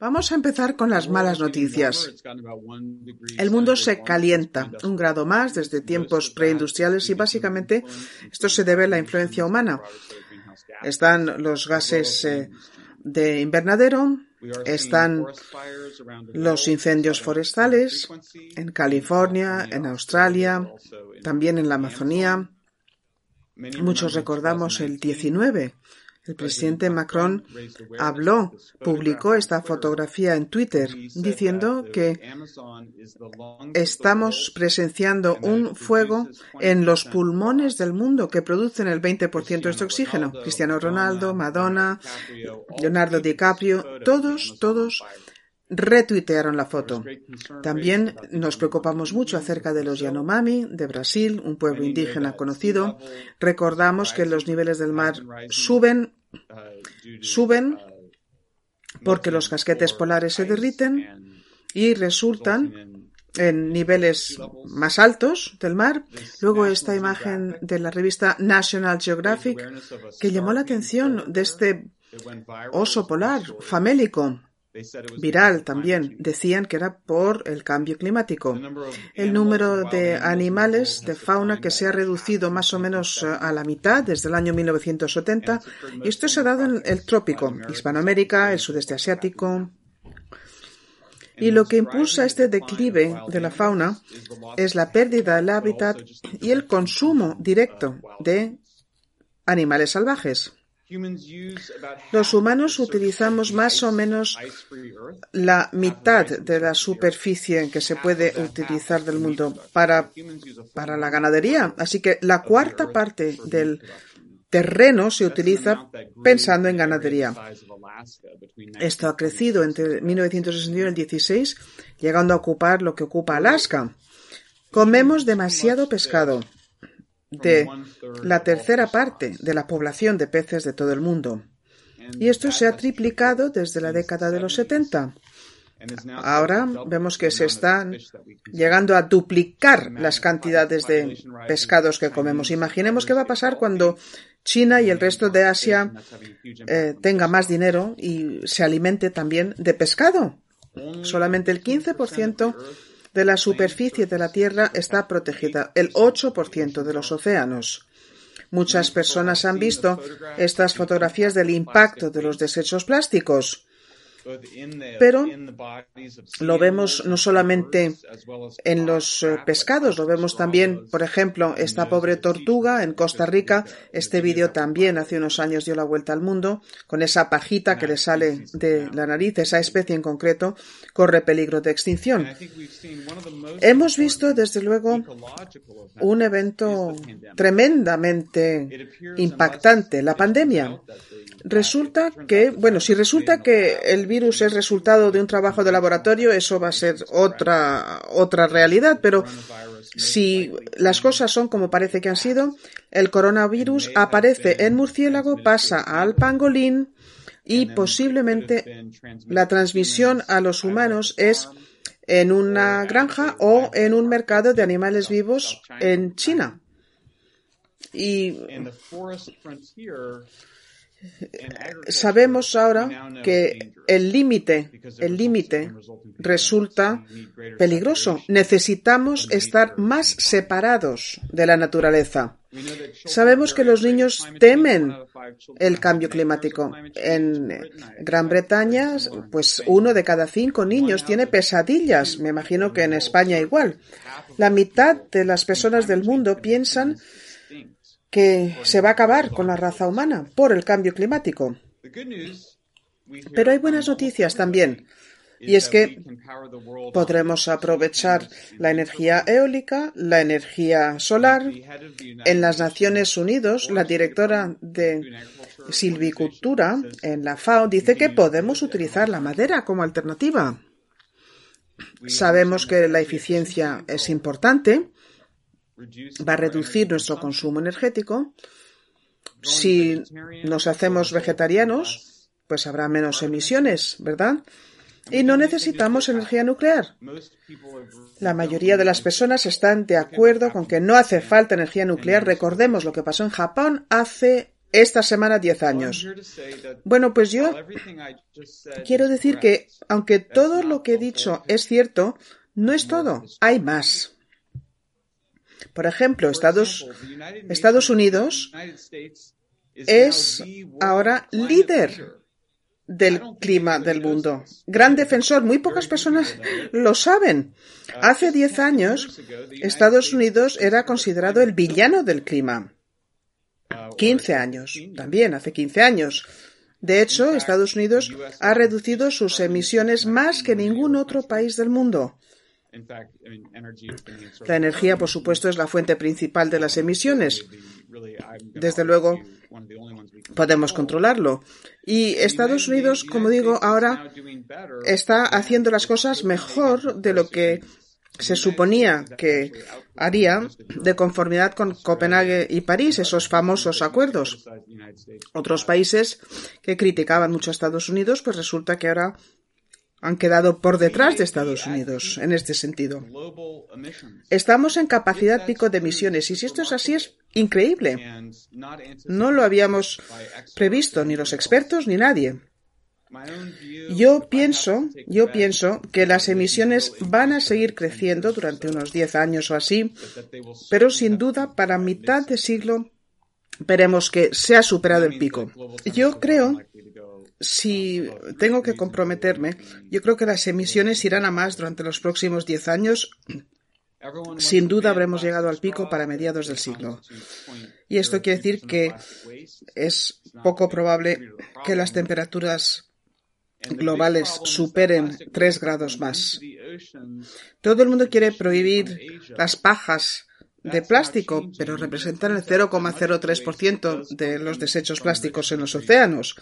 Vamos a empezar con las malas noticias. El mundo se calienta un grado más desde tiempos preindustriales y básicamente esto se debe a la influencia humana. Están los gases eh, de invernadero, están los incendios forestales en California, en Australia, también en la Amazonía. Muchos recordamos el 19 el presidente Macron habló, publicó esta fotografía en Twitter diciendo que estamos presenciando un fuego en los pulmones del mundo que producen el 20% de este oxígeno. Cristiano Ronaldo, Madonna, Leonardo DiCaprio, todos, todos retuitearon la foto. También nos preocupamos mucho acerca de los Yanomami de Brasil, un pueblo indígena conocido. Recordamos que los niveles del mar suben, suben porque los casquetes polares se derriten y resultan en niveles más altos del mar. Luego esta imagen de la revista National Geographic que llamó la atención de este oso polar famélico viral también. Decían que era por el cambio climático. El número de animales de fauna que se ha reducido más o menos eh, a la mitad desde el año 1970. Y esto se ha dado en el trópico, Hispanoamérica, el sudeste asiático. Y lo que impulsa este declive de la fauna es la pérdida del hábitat y el consumo directo de animales salvajes. Los humanos utilizamos más o menos la mitad de la superficie que se puede utilizar del mundo para, para la ganadería. Así que la cuarta parte del terreno se utiliza pensando en ganadería. Esto ha crecido entre 1961 y el 16, llegando a ocupar lo que ocupa Alaska. Comemos demasiado pescado de la tercera parte de la población de peces de todo el mundo. Y esto se ha triplicado desde la década de los 70. Ahora vemos que se están llegando a duplicar las cantidades de pescados que comemos. Imaginemos qué va a pasar cuando China y el resto de Asia eh, tenga más dinero y se alimente también de pescado. Solamente el 15% de la superficie de la Tierra está protegida, el 8% de los océanos. Muchas personas han visto estas fotografías del impacto de los desechos plásticos. Pero lo vemos no solamente en los eh, pescados, lo vemos también, por ejemplo, esta pobre tortuga en Costa Rica. Este vídeo también hace unos años dio la vuelta al mundo, con esa pajita que le sale de la nariz, esa especie en concreto corre peligro de extinción. Hemos visto, desde luego, un evento tremendamente impactante, la pandemia. Resulta que, bueno, si resulta que el virus es resultado de un trabajo de laboratorio, eso va a ser otra, otra realidad, pero si las cosas son como parece que han sido, el coronavirus aparece en murciélago, pasa al pangolín y posiblemente la transmisión a los humanos es en una granja o en un mercado de animales vivos en China. Sabemos ahora que el límite, el límite resulta peligroso. Necesitamos estar más separados de la naturaleza. Sabemos que los niños temen el cambio climático. En Gran Bretaña, pues uno de cada cinco niños tiene pesadillas. Me imagino que en España igual. La mitad de las personas del mundo piensan que se va a acabar con la raza humana por el cambio climático. Pero hay buenas noticias también. Y es que podremos aprovechar la energía eólica, la energía solar. En las Naciones Unidas, la directora de silvicultura en la FAO dice que podemos utilizar la madera como alternativa. Sabemos que la eficiencia es importante va a reducir nuestro consumo energético. Si nos hacemos vegetarianos, pues habrá menos emisiones, ¿verdad? Y no necesitamos energía nuclear. La mayoría de las personas están de acuerdo con que no hace falta energía nuclear. Recordemos lo que pasó en Japón hace esta semana 10 años. Bueno, pues yo quiero decir que, aunque todo lo que he dicho es cierto, no es todo, hay más. Por ejemplo, Estados, Unidos es ahora líder del clima del mundo. Gran defensor. Muy pocas personas lo saben. Hace 10 años, Estados Unidos era considerado el villano del clima. 15 años. También hace 15 años. De hecho, Estados Unidos ha reducido sus emisiones más que ningún otro país del mundo. La energía, por supuesto, es la fuente principal de las emisiones. Desde luego, podemos controlarlo. Y Estados Unidos, como digo, ahora está haciendo las cosas mejor de lo que se suponía que haría de conformidad con Copenhague y París, esos famosos acuerdos. Otros países que criticaban mucho a Estados Unidos, pues resulta que ahora han quedado por detrás de Estados Unidos en este sentido. Estamos en capacidad pico de emisiones y si esto es así es increíble. No lo habíamos previsto ni los expertos ni nadie. Yo pienso, yo pienso que las emisiones van a seguir creciendo durante unos 10 años o así, pero sin duda para mitad de siglo veremos que se ha superado el pico. Yo creo si tengo que comprometerme, yo creo que las emisiones irán a más durante los próximos diez años. Sin duda habremos llegado al pico para mediados del siglo. Y esto quiere decir que es poco probable que las temperaturas globales superen tres grados más. Todo el mundo quiere prohibir las pajas de plástico, pero representan el 0,03% de los desechos plásticos en los océanos.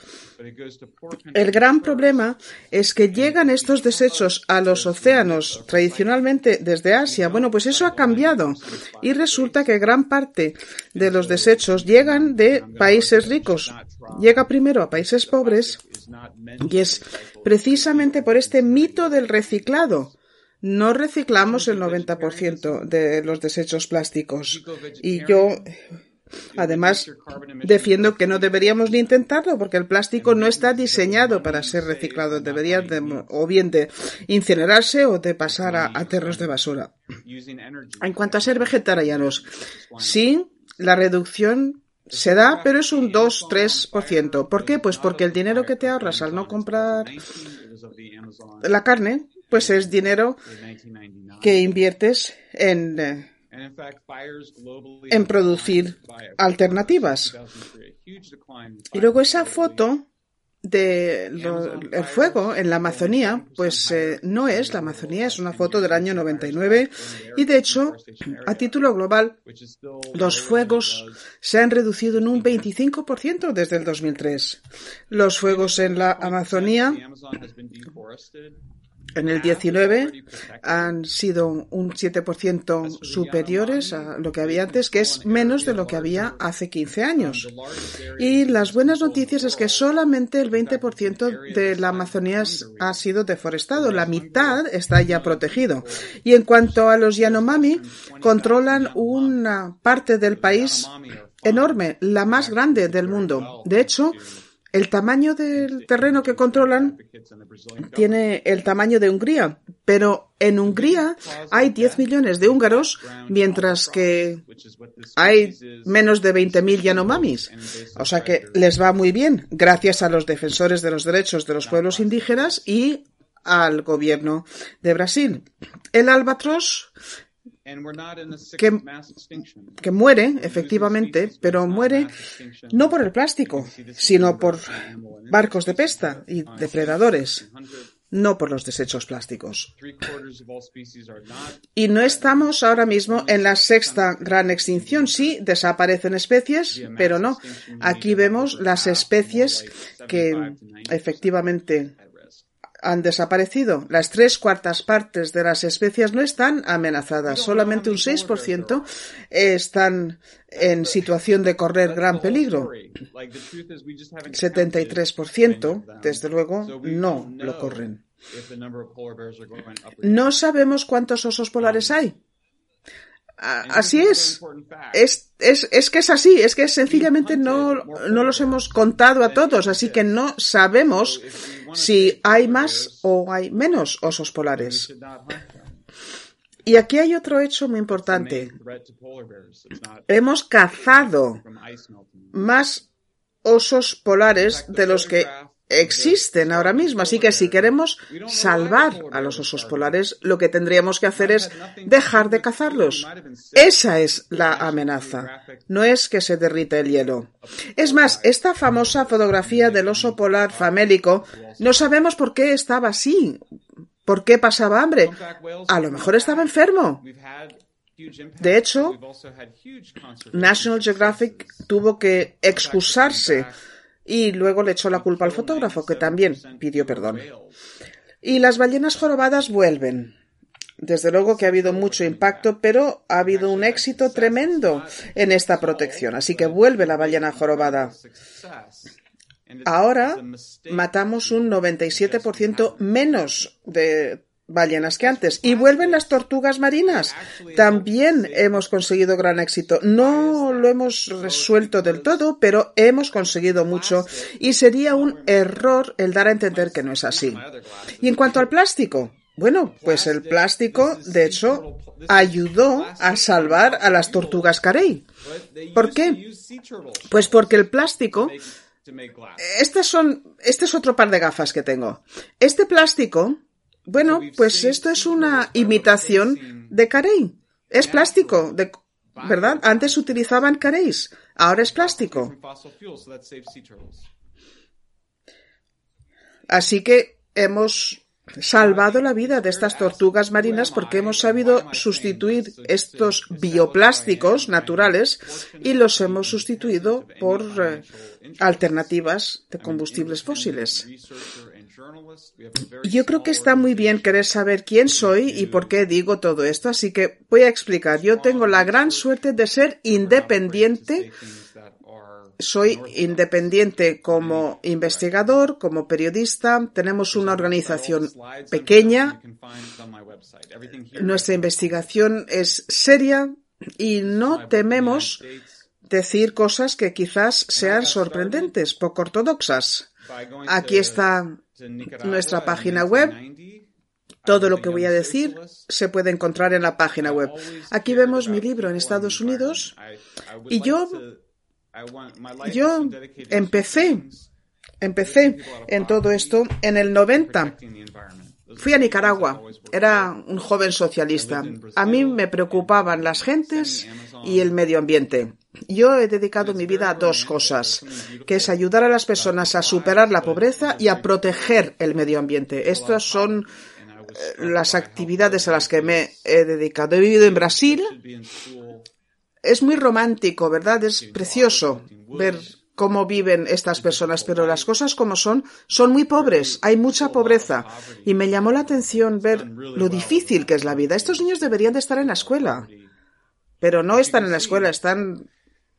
El gran problema es que llegan estos desechos a los océanos tradicionalmente desde Asia. Bueno, pues eso ha cambiado y resulta que gran parte de los desechos llegan de países ricos. Llega primero a países pobres y es precisamente por este mito del reciclado no reciclamos el 90% de los desechos plásticos. Y yo, además, defiendo que no deberíamos ni intentarlo porque el plástico no está diseñado para ser reciclado. Debería o bien de incinerarse o de pasar a, a terros de basura. En cuanto a ser vegetarianos, sí, la reducción se da, pero es un 2-3%. ¿Por qué? Pues porque el dinero que te ahorras al no comprar la carne pues es dinero que inviertes en, eh, en producir alternativas. Y luego esa foto del el fuego en la Amazonía, pues eh, no es la Amazonía, es una foto del año 99 y de hecho, a título global, los fuegos se han reducido en un 25% desde el 2003. Los fuegos en la Amazonía en el 19 han sido un 7% superiores a lo que había antes, que es menos de lo que había hace 15 años. Y las buenas noticias es que solamente el 20% de la Amazonía ha sido deforestado, la mitad está ya protegido. Y en cuanto a los Yanomami, controlan una parte del país enorme, la más grande del mundo. De hecho, el tamaño del terreno que controlan tiene el tamaño de Hungría, pero en Hungría hay 10 millones de húngaros, mientras que hay menos de 20.000 Yanomamis. O sea que les va muy bien, gracias a los defensores de los derechos de los pueblos indígenas y al gobierno de Brasil. El albatros que, muere, efectivamente, pero muere no por el plástico, sino por barcos de pesta y depredadores, no por los desechos plásticos. Y no estamos ahora mismo en la sexta gran extinción. Sí, desaparecen especies, pero no. Aquí vemos las especies que efectivamente han desaparecido. Las tres cuartas partes de las especies no están amenazadas, solamente un 6% están en situación de correr gran peligro. 73%, desde luego, no lo corren. No sabemos cuántos osos polares hay. Así es. Es, es. es, que es así, es que sencillamente no, no los hemos contado a todos, así que no sabemos si hay más o hay menos osos polares. Y aquí hay otro hecho muy importante. Hemos cazado más osos polares de los que existen ahora mismo. Así que si queremos salvar a los osos polares, lo que tendríamos que hacer es dejar de cazarlos. Esa es la amenaza. No es que se derrita el hielo. Es más, esta famosa fotografía del oso polar famélico, no sabemos por qué estaba así. ¿Por qué pasaba hambre? A lo mejor estaba enfermo. De hecho, National Geographic tuvo que excusarse y luego le echó la culpa al fotógrafo, que también pidió perdón. Y las ballenas jorobadas vuelven. Desde luego que ha habido mucho impacto, pero ha habido un éxito tremendo en esta protección. Así que vuelve la ballena jorobada. Ahora matamos un 97% menos de ballenas que antes. Y vuelven las tortugas marinas. También hemos conseguido gran éxito. No lo hemos resuelto del todo, pero hemos conseguido mucho y sería un error el dar a entender que no es así. Y en cuanto al plástico, bueno, pues el plástico, de hecho, ayudó a salvar a las tortugas carey. ¿Por qué? Pues porque el plástico estas son, este es otro par de gafas que tengo. Este plástico bueno, pues esto es una imitación de carey. Es plástico, de, ¿verdad? Antes utilizaban caréis, ahora es plástico. Así que hemos salvado la vida de estas tortugas marinas porque hemos sabido sustituir estos bioplásticos naturales y los hemos sustituido por eh, alternativas de combustibles fósiles. Yo creo que está muy bien querer saber quién soy y por qué digo todo esto, así que voy a explicar. Yo tengo la gran suerte de ser independiente. Soy independiente como investigador, como periodista. Tenemos una organización pequeña. Nuestra investigación es seria y no tememos decir cosas que quizás sean sorprendentes, poco ortodoxas. Aquí está nuestra página web. Todo lo que voy a decir se puede encontrar en la página web. Aquí vemos mi libro en Estados Unidos y yo, yo empecé, empecé en todo esto en el 90. Fui a Nicaragua, era un joven socialista. A mí me preocupaban las gentes y el medio ambiente. Yo he dedicado mi vida a dos cosas, que es ayudar a las personas a superar la pobreza y a proteger el medio ambiente. Estas son eh, las actividades a las que me he dedicado. He vivido en Brasil. Es muy romántico, ¿verdad? Es precioso ver cómo viven estas personas, pero las cosas como son son muy pobres, hay mucha pobreza y me llamó la atención ver lo difícil que es la vida. Estos niños deberían de estar en la escuela, pero no están en la escuela, están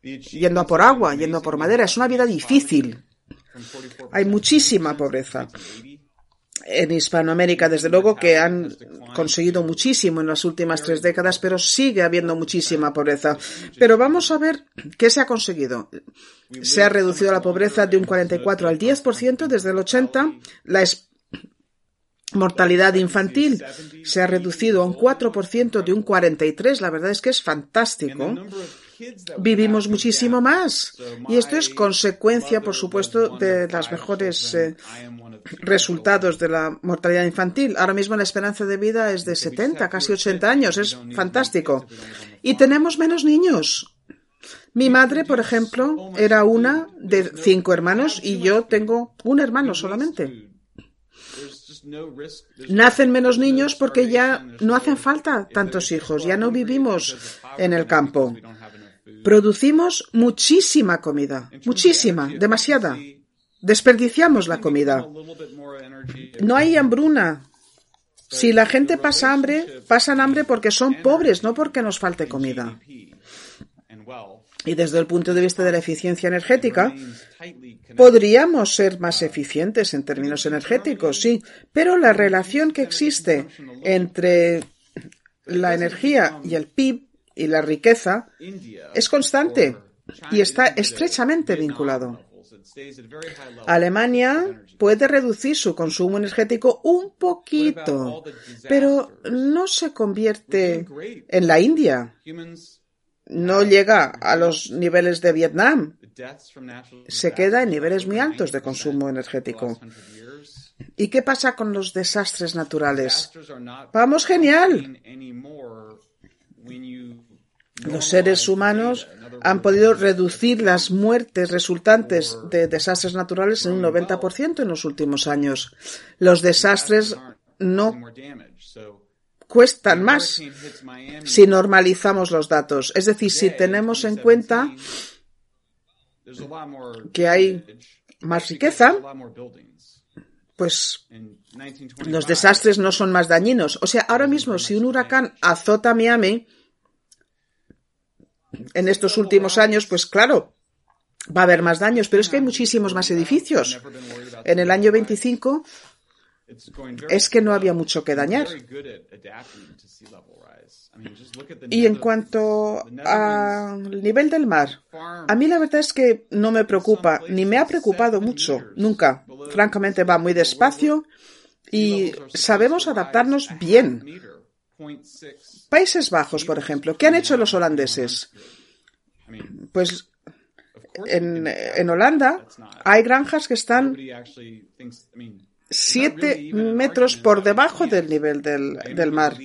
yendo a por agua, yendo a por madera. Es una vida difícil. Hay muchísima pobreza. En Hispanoamérica, desde luego, que han conseguido muchísimo en las últimas tres décadas, pero sigue habiendo muchísima pobreza. Pero vamos a ver qué se ha conseguido. Se ha reducido la pobreza de un 44 al 10% desde el 80. La mortalidad infantil se ha reducido a un 4% de un 43%. La verdad es que es fantástico vivimos muchísimo más. Y esto es consecuencia, por supuesto, de los mejores eh, resultados de la mortalidad infantil. Ahora mismo la esperanza de vida es de 70, casi 80 años. Es fantástico. Y tenemos menos niños. Mi madre, por ejemplo, era una de cinco hermanos y yo tengo un hermano solamente. Nacen menos niños porque ya no hacen falta tantos hijos, ya no vivimos en el campo. Producimos muchísima comida, muchísima, demasiada. Desperdiciamos la comida. No hay hambruna. Si la gente pasa hambre, pasan hambre porque son pobres, no porque nos falte comida. Y desde el punto de vista de la eficiencia energética, podríamos ser más eficientes en términos energéticos, sí, pero la relación que existe entre la energía y el PIB y la riqueza es constante y está estrechamente vinculado. Alemania puede reducir su consumo energético un poquito, pero no se convierte en la India. No llega a los niveles de Vietnam. Se queda en niveles muy altos de consumo energético. ¿Y qué pasa con los desastres naturales? Vamos genial. Los seres humanos han podido reducir las muertes resultantes de desastres naturales en un 90% en los últimos años. Los desastres no cuestan más si normalizamos los datos. Es decir, si tenemos en cuenta que hay más riqueza, pues los desastres no son más dañinos. O sea, ahora mismo si un huracán azota Miami, en estos últimos años, pues claro, va a haber más daños, pero es que hay muchísimos más edificios. En el año 25 es que no había mucho que dañar. Y en cuanto al nivel del mar, a mí la verdad es que no me preocupa, ni me ha preocupado mucho, nunca. Francamente va muy despacio y sabemos adaptarnos bien. Países Bajos, por ejemplo, ¿qué han hecho los holandeses? Pues en, en Holanda hay granjas que están siete metros por debajo del nivel del, mar.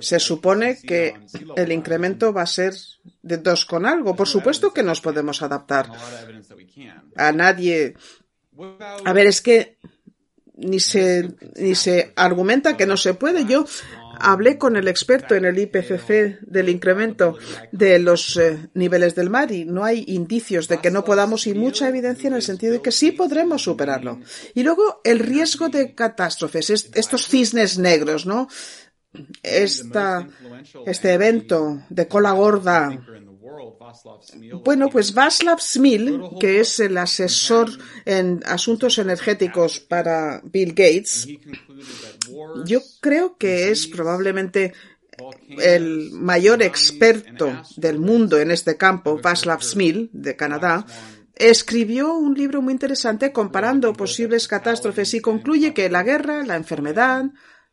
Se supone que el incremento va a ser de dos con algo. Por supuesto que nos podemos adaptar. A nadie. A ver, es que ni se, ni se argumenta que no se puede. Yo hablé con el experto en el IPCC del incremento de los eh, niveles del mar y no hay indicios de que no podamos y mucha evidencia en el sentido de que sí podremos superarlo. Y luego el riesgo de catástrofes, estos cisnes negros, ¿no? Esta, este evento de cola gorda bueno, pues Václav Smil, que es el asesor en asuntos energéticos para Bill Gates, yo creo que es probablemente el mayor experto del mundo en este campo, Václav Smil, de Canadá, escribió un libro muy interesante comparando posibles catástrofes y concluye que la guerra, la enfermedad,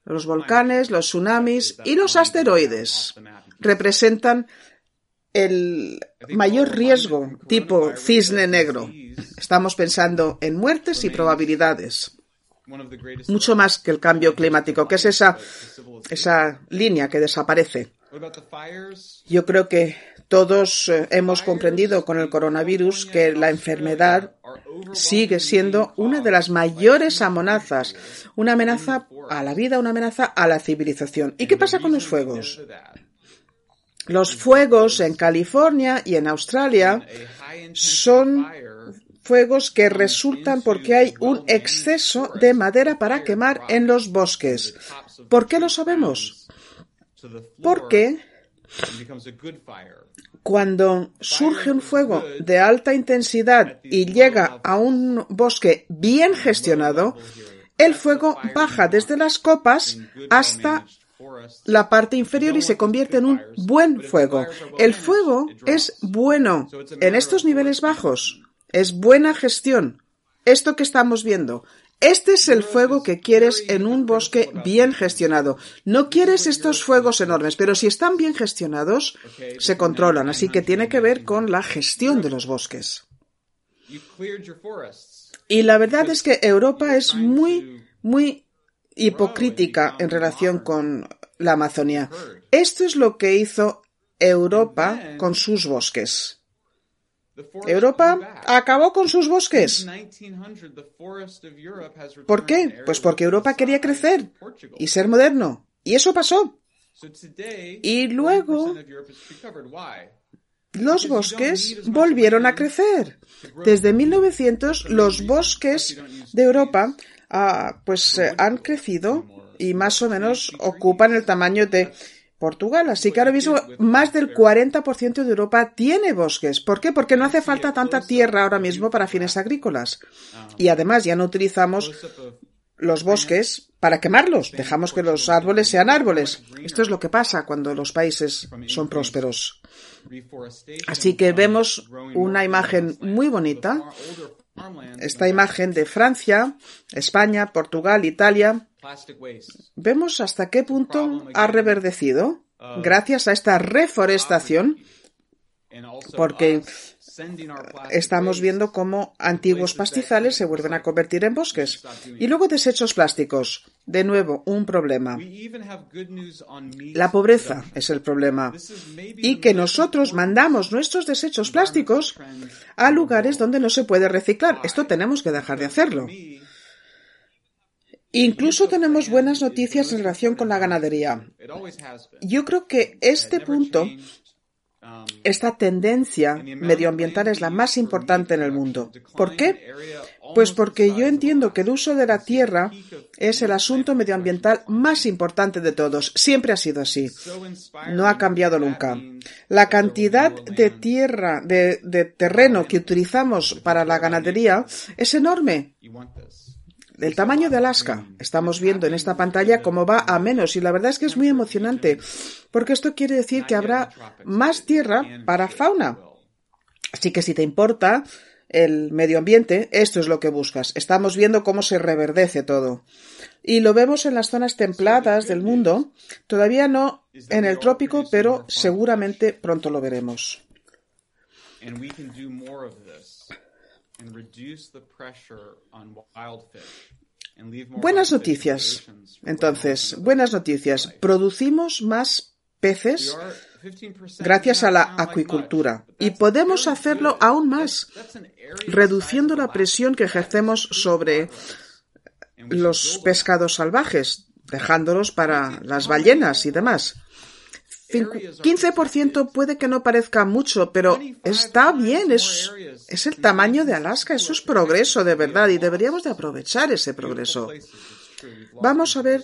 los volcanes, los tsunamis y los asteroides representan el mayor riesgo tipo cisne negro. Estamos pensando en muertes y probabilidades. Mucho más que el cambio climático, que es esa, esa línea que desaparece. Yo creo que todos eh, hemos comprendido con el coronavirus que la enfermedad sigue siendo una de las mayores amenazas, una amenaza a la vida, una amenaza a la civilización. ¿Y qué pasa con los fuegos? Los fuegos en California y en Australia son fuegos que resultan porque hay un exceso de madera para quemar en los bosques. ¿Por qué lo sabemos? Porque cuando surge un fuego de alta intensidad y llega a un bosque bien gestionado, el fuego baja desde las copas hasta la parte inferior y se convierte en un buen fuego. El fuego es bueno en estos niveles bajos. Es buena gestión. Esto que estamos viendo. Este es el fuego que quieres en un bosque bien gestionado. No quieres estos fuegos enormes, pero si están bien gestionados, se controlan. Así que tiene que ver con la gestión de los bosques. Y la verdad es que Europa es muy, muy hipocrítica en relación con la Amazonía. Esto es lo que hizo Europa con sus bosques. Europa acabó con sus bosques. ¿Por qué? Pues porque Europa quería crecer y ser moderno. Y eso pasó. Y luego los bosques volvieron a crecer. Desde 1900 los bosques de Europa ah, pues eh, han crecido y más o menos ocupan el tamaño de Portugal. Así que ahora mismo más del 40% de Europa tiene bosques. ¿Por qué? Porque no hace falta tanta tierra ahora mismo para fines agrícolas. Y además ya no utilizamos los bosques para quemarlos. Dejamos que los árboles sean árboles. Esto es lo que pasa cuando los países son prósperos. Así que vemos una imagen muy bonita. Esta imagen de Francia, España, Portugal, Italia. Vemos hasta qué punto ha reverdecido gracias a esta reforestación, porque estamos viendo cómo antiguos pastizales se vuelven a convertir en bosques. Y luego desechos plásticos. De nuevo, un problema. La pobreza es el problema. Y que nosotros mandamos nuestros desechos plásticos a lugares donde no se puede reciclar. Esto tenemos que dejar de hacerlo. Incluso tenemos buenas noticias en relación con la ganadería. Yo creo que este punto esta tendencia medioambiental es la más importante en el mundo. ¿Por qué? Pues porque yo entiendo que el uso de la tierra es el asunto medioambiental más importante de todos. Siempre ha sido así. No ha cambiado nunca. La cantidad de tierra, de, terreno que utilizamos para la ganadería es enorme del tamaño de Alaska. Estamos viendo en esta pantalla cómo va a menos y la verdad es que es muy emocionante porque esto quiere decir que habrá más tierra para fauna. Así que si te importa el medio ambiente, esto es lo que buscas. Estamos viendo cómo se reverdece todo. Y lo vemos en las zonas templadas del mundo, todavía no en el trópico, pero seguramente pronto lo veremos. Buenas noticias. Entonces, buenas noticias. Producimos más peces gracias a la acuicultura. y podemos hacerlo aún más, reduciendo la presión que ejercemos sobre los pescados salvajes, dejándolos para las ballenas y demás. 15% puede que no parezca mucho, pero está bien, es, es el tamaño de Alaska, eso es progreso de verdad y deberíamos de aprovechar ese progreso. Vamos a ver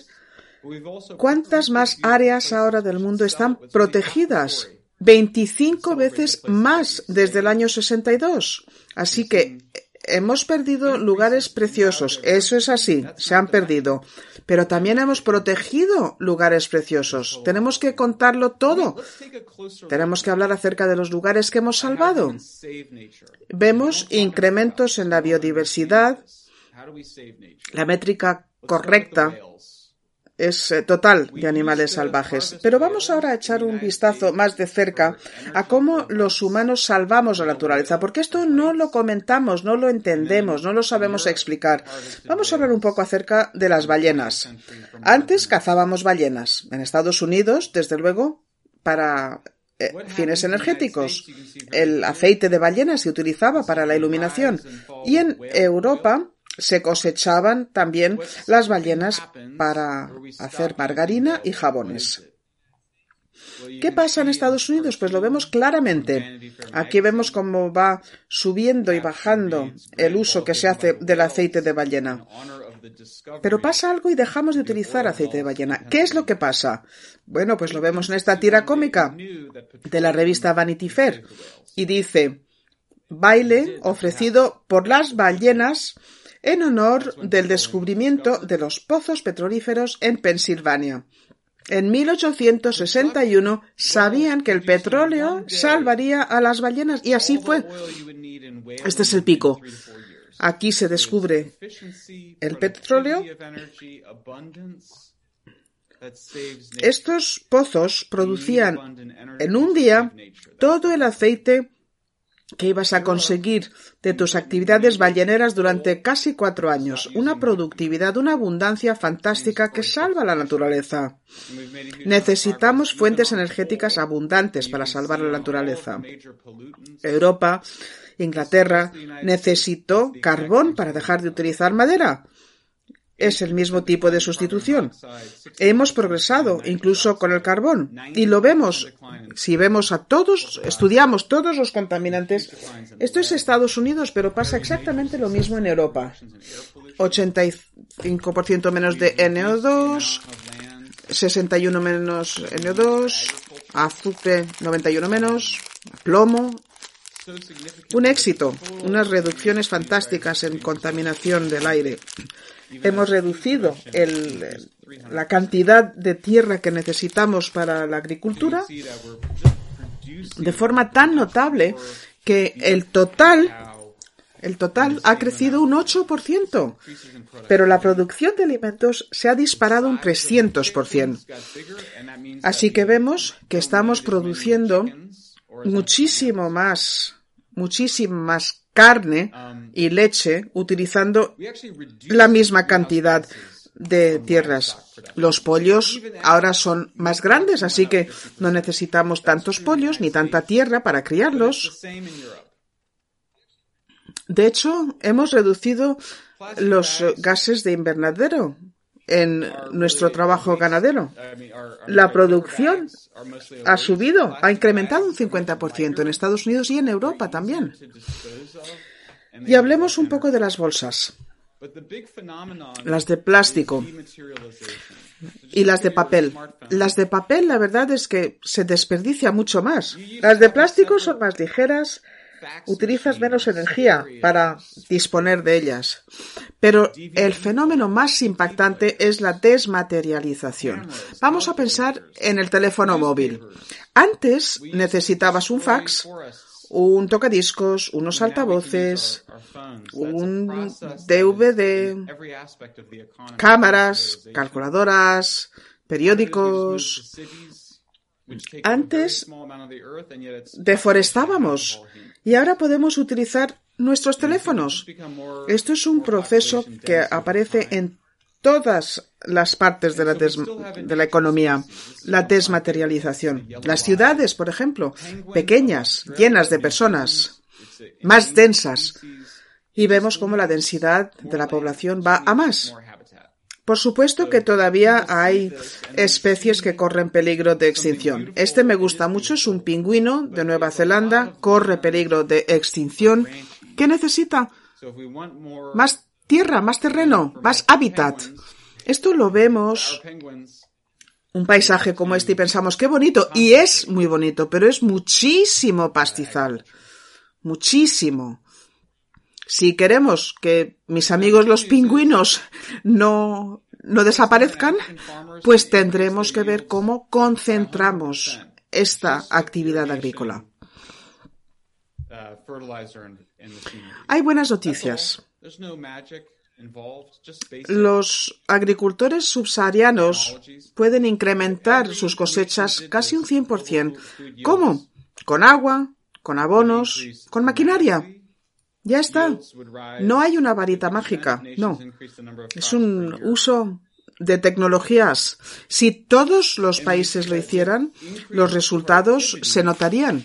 cuántas más áreas ahora del mundo están protegidas. 25 veces más desde el año 62. Así que hemos perdido lugares preciosos, eso es así, se han perdido, pero también hemos protegido lugares preciosos. Tenemos que contarlo todo. Tenemos que hablar acerca de los lugares que hemos salvado. Vemos incrementos en la biodiversidad. La métrica correcta es eh, total de animales salvajes. Pero vamos ahora a echar un vistazo más de cerca a cómo los humanos salvamos la naturaleza, porque esto no lo comentamos, no lo entendemos, no lo sabemos explicar. Vamos a hablar un poco acerca de las ballenas. Antes cazábamos ballenas. En Estados Unidos, desde luego, para eh, fines energéticos. El aceite de ballena se utilizaba para la iluminación. Y en Europa se cosechaban también las ballenas para hacer margarina y jabones. ¿Qué pasa en Estados Unidos? Pues lo vemos claramente. Aquí vemos cómo va subiendo y bajando el uso que se hace del aceite de ballena. Pero pasa algo y dejamos de utilizar aceite de ballena. ¿Qué es lo que pasa? Bueno, pues lo vemos en esta tira cómica de la revista Vanity Fair y dice baile ofrecido por las ballenas en honor del descubrimiento de los pozos petrolíferos en Pensilvania. En 1861 sabían que el petróleo salvaría a las ballenas y así fue. Este es el pico. Aquí se descubre el petróleo. Estos pozos producían en un día todo el aceite que ibas a conseguir de tus actividades balleneras durante casi cuatro años. Una productividad, una abundancia fantástica que salva la naturaleza. Necesitamos fuentes energéticas abundantes para salvar la naturaleza. Europa, Inglaterra, necesitó carbón para dejar de utilizar madera es el mismo tipo de sustitución. Hemos progresado incluso con el carbón y lo vemos. Si vemos a todos, estudiamos todos los contaminantes. Esto es Estados Unidos, pero pasa exactamente lo mismo en Europa. 85% menos de NO2, 61 menos NO2, azufre 91 menos, plomo, Un éxito, unas reducciones fantásticas en contaminación del aire. Hemos reducido la cantidad de tierra que necesitamos para la agricultura de forma tan notable que el total el total ha crecido un 8%, pero la producción de alimentos se ha disparado un 300%. Así que vemos que estamos produciendo muchísimo más, muchísimo más carne y leche utilizando la misma cantidad de tierras. Los pollos ahora son más grandes, así que no necesitamos tantos pollos ni tanta tierra para criarlos. De hecho, hemos reducido los gases de invernadero en nuestro trabajo ganadero. La producción ha subido, ha incrementado un 50% en Estados Unidos y en Europa también. Y hablemos un poco de las bolsas. Las de plástico y las de papel. Las de papel, la verdad es que se desperdicia mucho más. Las de plástico son más ligeras, utilizas menos energía para disponer de ellas. Pero el fenómeno más impactante es la desmaterialización. Vamos a pensar en el teléfono móvil. Antes necesitabas un fax, un tocadiscos, unos altavoces, un DVD, cámaras, calculadoras, periódicos, antes deforestábamos. y ahora podemos utilizar nuestros teléfonos. Esto es un proceso que aparece en todas las partes de la, de la, economía, la desmaterialización. Las ciudades, por ejemplo, pequeñas, llenas de personas, más densas, y vemos cómo la densidad de la población va a más. Por supuesto que todavía hay especies que corren peligro de extinción. Este me gusta mucho, es un pingüino de Nueva Zelanda, corre peligro de extinción. ¿Qué necesita? Más tierra, más terreno, más hábitat. Esto lo vemos un paisaje como este y pensamos qué bonito y es muy bonito, pero es muchísimo pastizal. Muchísimo. Si queremos que mis amigos los pingüinos no, no desaparezcan, pues tendremos que ver cómo concentramos esta actividad agrícola. Hay buenas noticias. Los agricultores subsaharianos pueden incrementar sus cosechas casi un 100%. ¿Cómo? Con agua, con abonos, con maquinaria. Ya está. No hay una varita mágica. No. Es un uso de tecnologías. Si todos los países lo hicieran, los resultados se notarían.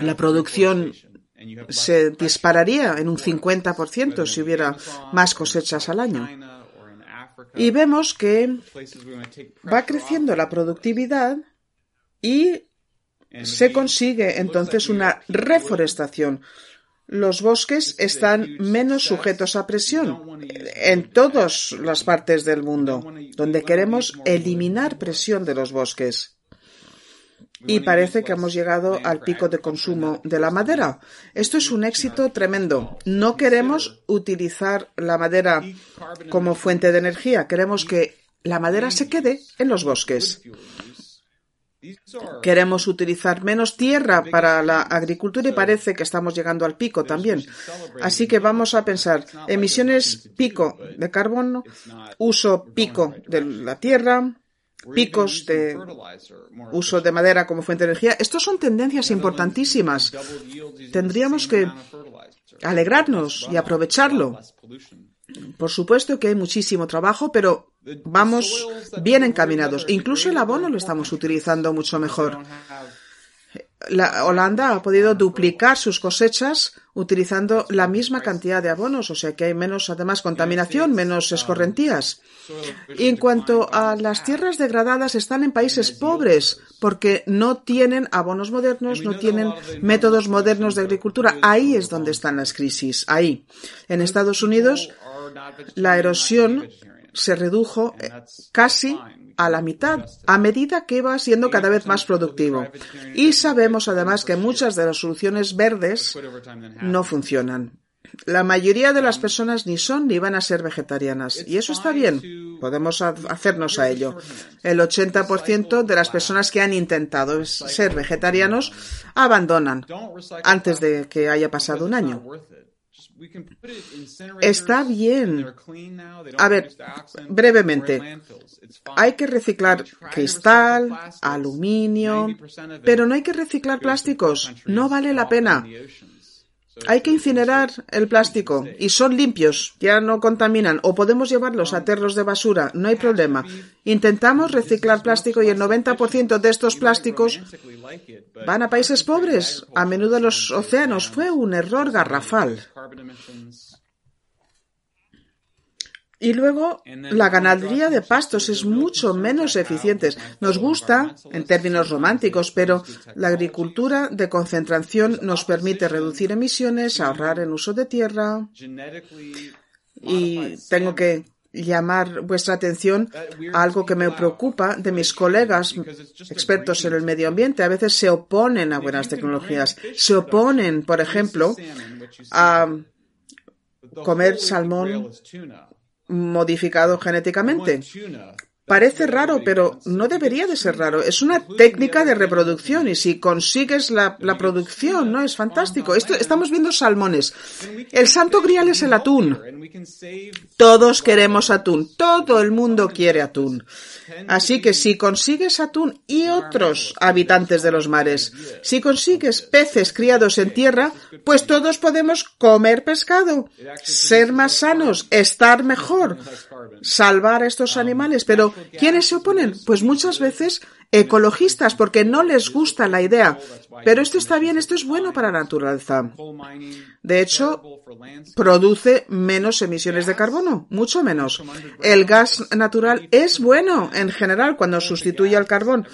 La producción se dispararía en un 50% si hubiera más cosechas al año. Y vemos que va creciendo la productividad y se consigue entonces una reforestación. Los bosques están menos sujetos a presión en todas las partes del mundo, donde queremos eliminar presión de los bosques. Y parece que hemos llegado al pico de consumo de la madera. Esto es un éxito tremendo. No queremos utilizar la madera como fuente de energía. Queremos que la madera se quede en los bosques. Queremos utilizar menos tierra para la agricultura y parece que estamos llegando al pico también. Así que vamos a pensar emisiones pico de carbono, uso pico de la tierra, picos de uso de madera como fuente de energía. Estos son tendencias importantísimas. Tendríamos que alegrarnos y aprovecharlo. Por supuesto que hay muchísimo trabajo, pero vamos bien encaminados. Incluso el abono lo estamos utilizando mucho mejor. La Holanda ha podido duplicar sus cosechas utilizando la misma cantidad de abonos, o sea que hay menos, además, contaminación, menos escorrentías. Y en cuanto a las tierras degradadas, están en países pobres porque no tienen abonos modernos, no tienen métodos modernos de agricultura. Ahí es donde están las crisis, ahí. En Estados Unidos, la erosión se redujo eh, casi a la mitad a medida que iba siendo cada vez más productivo. Y sabemos además que muchas de las soluciones verdes no funcionan. La mayoría de las personas ni son ni van a ser vegetarianas. Y eso está bien. Podemos hacernos a ello. El 80% de las personas que han intentado ser vegetarianos abandonan antes de que haya pasado un año. Está bien. A ver, brevemente. Hay que reciclar cristal, aluminio, pero no hay que reciclar plásticos. No vale la pena. Hay que incinerar el plástico y son limpios, ya no contaminan, o podemos llevarlos a terros de basura, no hay problema. Intentamos reciclar plástico y el 90% de estos plásticos van a países pobres, a menudo a los océanos. Fue un error garrafal. Y luego, la ganadería de pastos es mucho menos eficiente. Nos gusta en términos románticos, pero la agricultura de concentración nos permite reducir emisiones, ahorrar en uso de tierra. Y tengo que llamar vuestra atención a algo que me preocupa de mis colegas expertos en el medio ambiente. A veces se oponen a buenas tecnologías. Se oponen, por ejemplo, a comer salmón modificado genéticamente. Parece raro, pero no debería de ser raro. Es una técnica de reproducción y si consigues la, producción, ¿no? Es fantástico. Esto, estamos viendo salmones. El santo grial es el atún. Todos queremos atún. Todo el mundo quiere atún. Así que si consigues atún y otros habitantes de los mares, si consigues peces criados en tierra, pues todos podemos comer pescado, ser más sanos, estar mejor, salvar a estos animales. Pero, ¿quiénes se oponen? Pues muchas veces ecologistas, porque no les gusta la idea. Pero esto está bien, esto es bueno para la naturaleza. De hecho, produce menos emisiones de carbono, mucho menos. El gas natural es bueno en general cuando sustituye al carbón.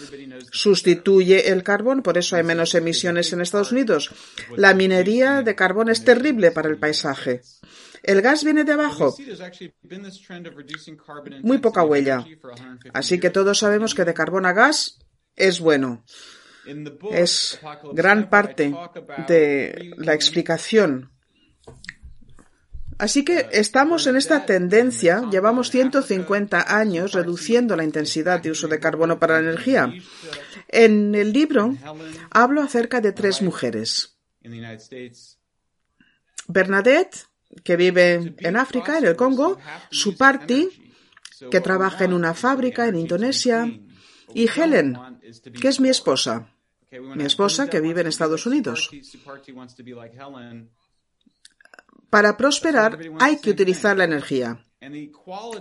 Sustituye el carbón, por eso hay menos emisiones en Estados Unidos. La minería de carbón es terrible para el paisaje. El gas viene de abajo. Muy poca huella. Así que todos sabemos que de carbón a gas es bueno. Es gran parte de la explicación. Así que estamos en esta tendencia, llevamos 150 años reduciendo la intensidad de uso de carbono para la energía. En el libro hablo acerca de tres mujeres. Bernadette, que vive en África, en el Congo, su party, que trabaja en una fábrica en Indonesia, y Helen, que es mi esposa, mi esposa que vive en Estados Unidos. Para prosperar hay que utilizar la energía.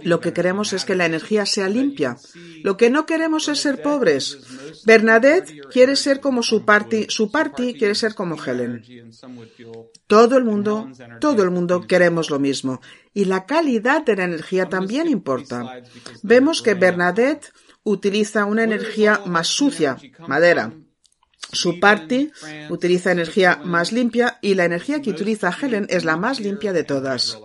Lo que queremos es que la energía sea limpia. Lo que no queremos es ser pobres. Bernadette quiere ser como su party, su party quiere ser como Helen. Todo el mundo, todo el mundo queremos lo mismo. Y la calidad de la energía también importa. Vemos que Bernadette utiliza una energía más sucia, madera. Su party utiliza energía más limpia y la energía que utiliza Helen es la más limpia de todas.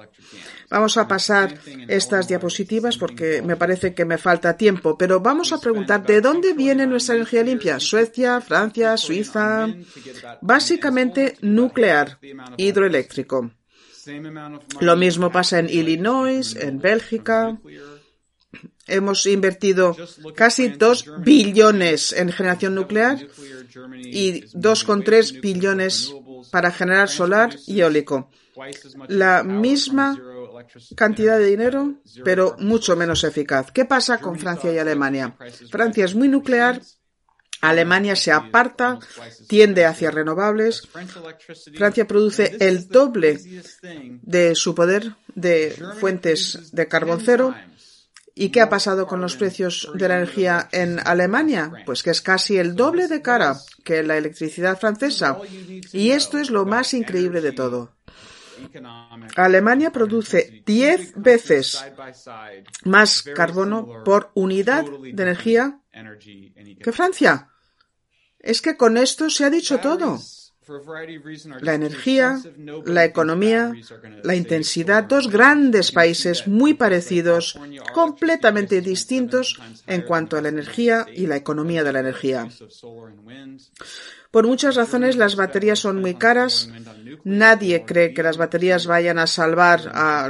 Vamos a pasar estas diapositivas porque me parece que me falta tiempo, pero vamos a preguntar de dónde viene nuestra energía limpia. Suecia, Francia, Suiza. Básicamente nuclear, hidroeléctrico. Lo mismo pasa en Illinois, en Bélgica. Hemos invertido casi dos billones en generación nuclear y 2,3 billones para generar solar y eólico. La misma cantidad de dinero, pero mucho menos eficaz. ¿Qué pasa con Francia y Alemania? Francia es muy nuclear, Alemania se aparta, tiende hacia renovables. Francia produce el doble de su poder de fuentes de carbón cero. ¿Y qué ha pasado con los precios de la energía en Alemania? Pues que es casi el doble de cara que la electricidad francesa. Y esto es lo más increíble de todo. Alemania produce 10 veces más carbono por unidad de energía que Francia. Es que con esto se ha dicho todo. La energía, la economía, la intensidad, dos grandes países muy parecidos, completamente distintos en cuanto a la energía y la economía de la energía. Por muchas razones las baterías son muy caras. Nadie cree que las baterías vayan a salvar a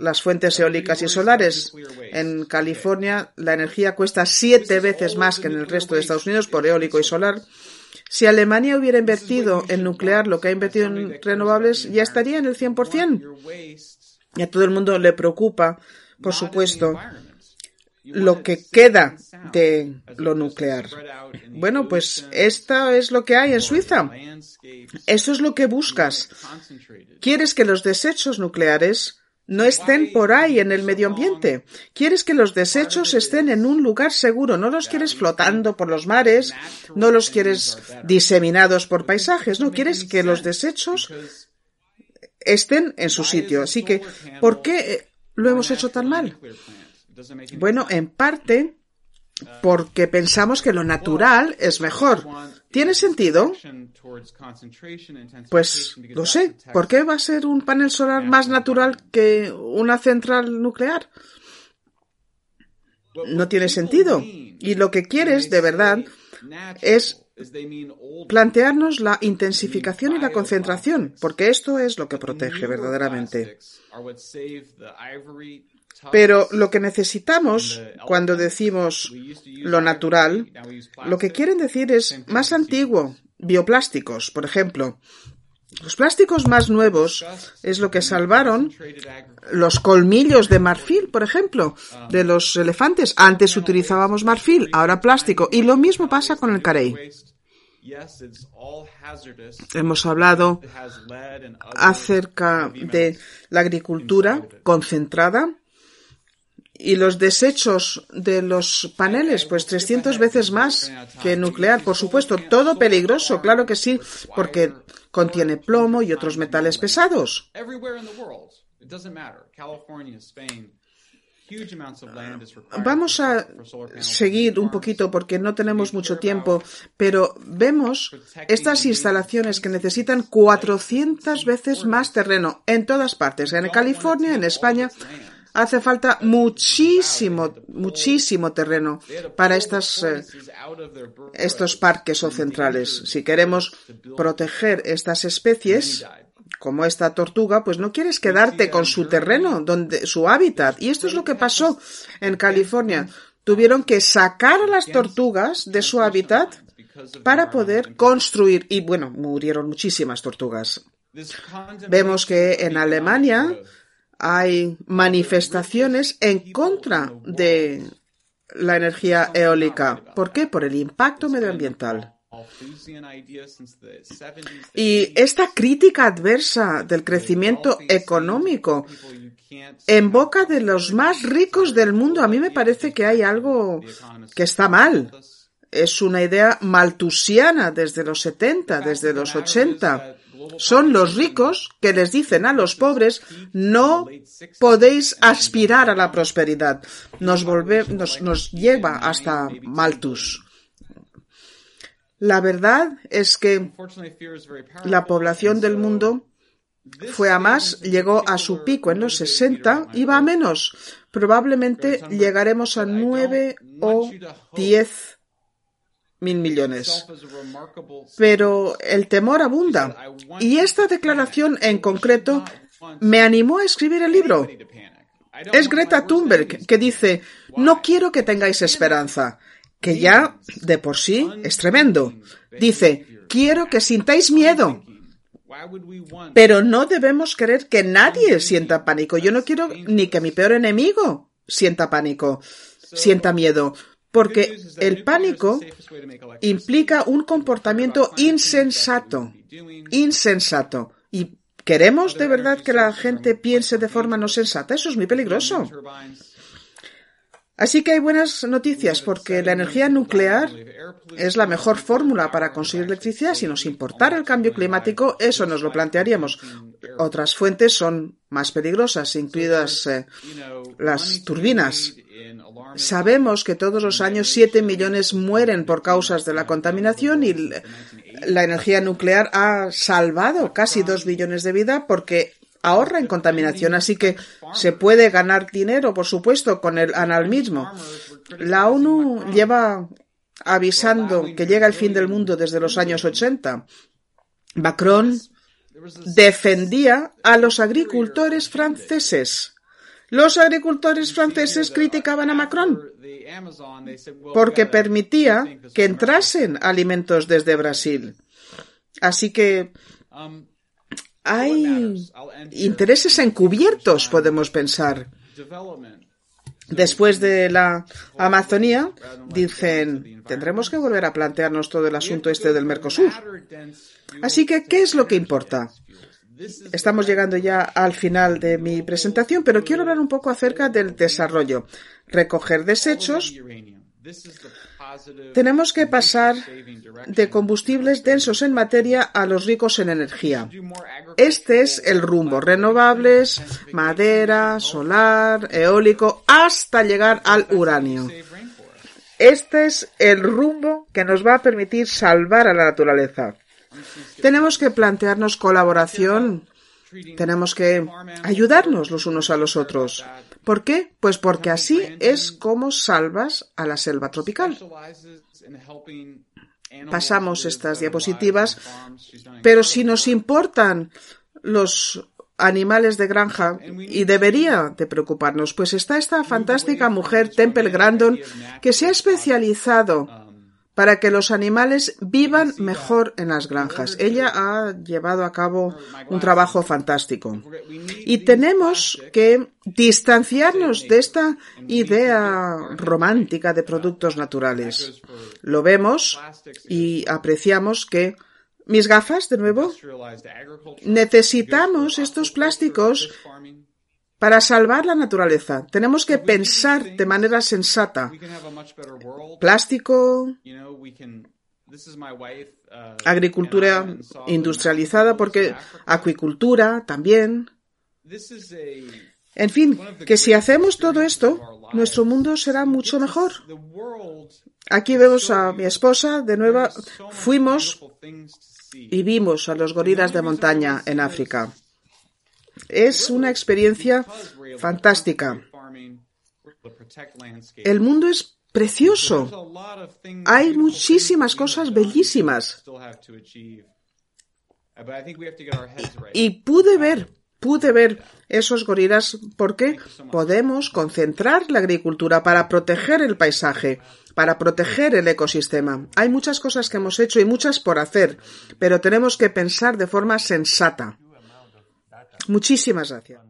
las fuentes eólicas y solares. En California la energía cuesta siete veces más que en el resto de Estados Unidos por eólico y solar. Si Alemania hubiera invertido en nuclear lo que ha invertido en renovables, ya estaría en el 100%. Y a todo el mundo le preocupa, por supuesto, lo que queda de lo nuclear. Bueno, pues esto es lo que hay en Suiza. Eso es lo que buscas. Quieres que los desechos nucleares no estén por ahí en el medio ambiente. Quieres que los desechos estén en un lugar seguro. No los quieres flotando por los mares, no los quieres diseminados por paisajes. No, quieres que los desechos estén en su sitio. Así que, ¿por qué lo hemos hecho tan mal? Bueno, en parte porque pensamos que lo natural es mejor. ¿Tiene sentido? Pues lo sé. ¿Por qué va a ser un panel solar más natural que una central nuclear? No tiene sentido. Y lo que quieres, de verdad, es plantearnos la intensificación y la concentración, porque esto es lo que protege verdaderamente. Pero lo que necesitamos cuando decimos lo natural, lo que quieren decir es más antiguo, bioplásticos, por ejemplo. Los plásticos más nuevos es lo que salvaron los colmillos de marfil, por ejemplo, de los elefantes. Antes utilizábamos marfil, ahora plástico. Y lo mismo pasa con el carey. Hemos hablado acerca de la agricultura concentrada y los desechos de los paneles, pues 300 veces más que nuclear. Por supuesto, todo peligroso, claro que sí, porque contiene plomo y otros metales pesados. Vamos a seguir un poquito porque no tenemos mucho tiempo, pero vemos estas instalaciones que necesitan 400 veces más terreno en todas partes, en California, en España hace falta muchísimo, muchísimo terreno para estas, eh, estos parques o centrales. Si queremos proteger estas especies, como esta tortuga, pues no quieres quedarte con su terreno, donde, su hábitat. Y esto es lo que pasó en California. Tuvieron que sacar a las tortugas de su hábitat para poder construir. Y bueno, murieron muchísimas tortugas. Vemos que en Alemania hay manifestaciones en contra de la energía eólica. ¿Por qué? Por el impacto medioambiental. Y esta crítica adversa del crecimiento económico en boca de los más ricos del mundo, a mí me parece que hay algo que está mal. Es una idea maltusiana desde los 70, desde los 80 son los ricos que les dicen a los pobres no podéis aspirar a la prosperidad. Nos, lleva hasta Malthus. La verdad es que la población del mundo fue a más, llegó a su pico en los 60 y va a menos. Probablemente llegaremos a 9 o 10 mil millones. Pero el temor abunda. Y esta declaración en concreto me animó a escribir el libro. Es Greta Thunberg que dice, no quiero que tengáis esperanza, que ya de por sí es tremendo. Dice, quiero que sintáis miedo. Pero no debemos querer que nadie sienta pánico. Yo no quiero ni que mi peor enemigo sienta pánico, sienta miedo porque el pánico implica un comportamiento insensato, insensato. Y queremos de verdad que la gente piense de forma no sensata. Eso es muy peligroso. Así que hay buenas noticias porque la energía nuclear es la mejor fórmula para conseguir electricidad. Si nos importara el cambio climático, eso nos lo plantearíamos. Otras fuentes son más peligrosas, incluidas eh, las turbinas. Sabemos que todos los años 7 millones mueren por causas de la contaminación y la energía nuclear ha salvado casi 2 billones de vidas porque ahorra en contaminación, así que se puede ganar dinero, por supuesto, con el anal-mismo. La ONU lleva avisando que llega el fin del mundo desde los años 80. Macron defendía a los agricultores franceses. Los agricultores franceses criticaban a Macron porque permitía que entrasen alimentos desde Brasil. Así que hay intereses encubiertos, podemos pensar. Después de la Amazonía, dicen, tendremos que volver a plantearnos todo el asunto este del Mercosur. Así que, ¿qué es lo que importa? Estamos llegando ya al final de mi presentación, pero quiero hablar un poco acerca del desarrollo. Recoger desechos tenemos que pasar de combustibles densos en materia a los ricos en energía. Este es el rumbo. Renovables, madera, solar, eólico, hasta llegar al uranio. Este es el rumbo que nos va a permitir salvar a la naturaleza. Tenemos que plantearnos colaboración. Tenemos que ayudarnos los unos a los otros. ¿Por qué? Pues porque así es como salvas a la selva tropical. Pasamos estas diapositivas, pero si nos importan los animales de granja y debería de preocuparnos, pues está esta fantástica mujer Temple Grandon que se ha especializado para que los animales vivan mejor en las granjas. Ella ha llevado a cabo un trabajo fantástico. Y tenemos que distanciarnos de esta idea romántica de productos naturales. Lo vemos y apreciamos que mis gafas, de nuevo, necesitamos estos plásticos para salvar la naturaleza, tenemos que pensar de manera sensata. Plástico, agricultura industrializada, porque acuicultura también. En fin, que si hacemos todo esto, nuestro mundo será mucho mejor. Aquí vemos a mi esposa, de nuevo, fuimos y vimos a los gorilas de montaña en África. Es una experiencia fantástica. El mundo es precioso. Hay muchísimas cosas bellísimas. Y pude ver, pude ver esos gorilas porque podemos concentrar la agricultura para proteger el paisaje, para proteger el ecosistema. Hay muchas cosas que hemos hecho y muchas por hacer, pero tenemos que pensar de forma sensata. Muchísimas gracias.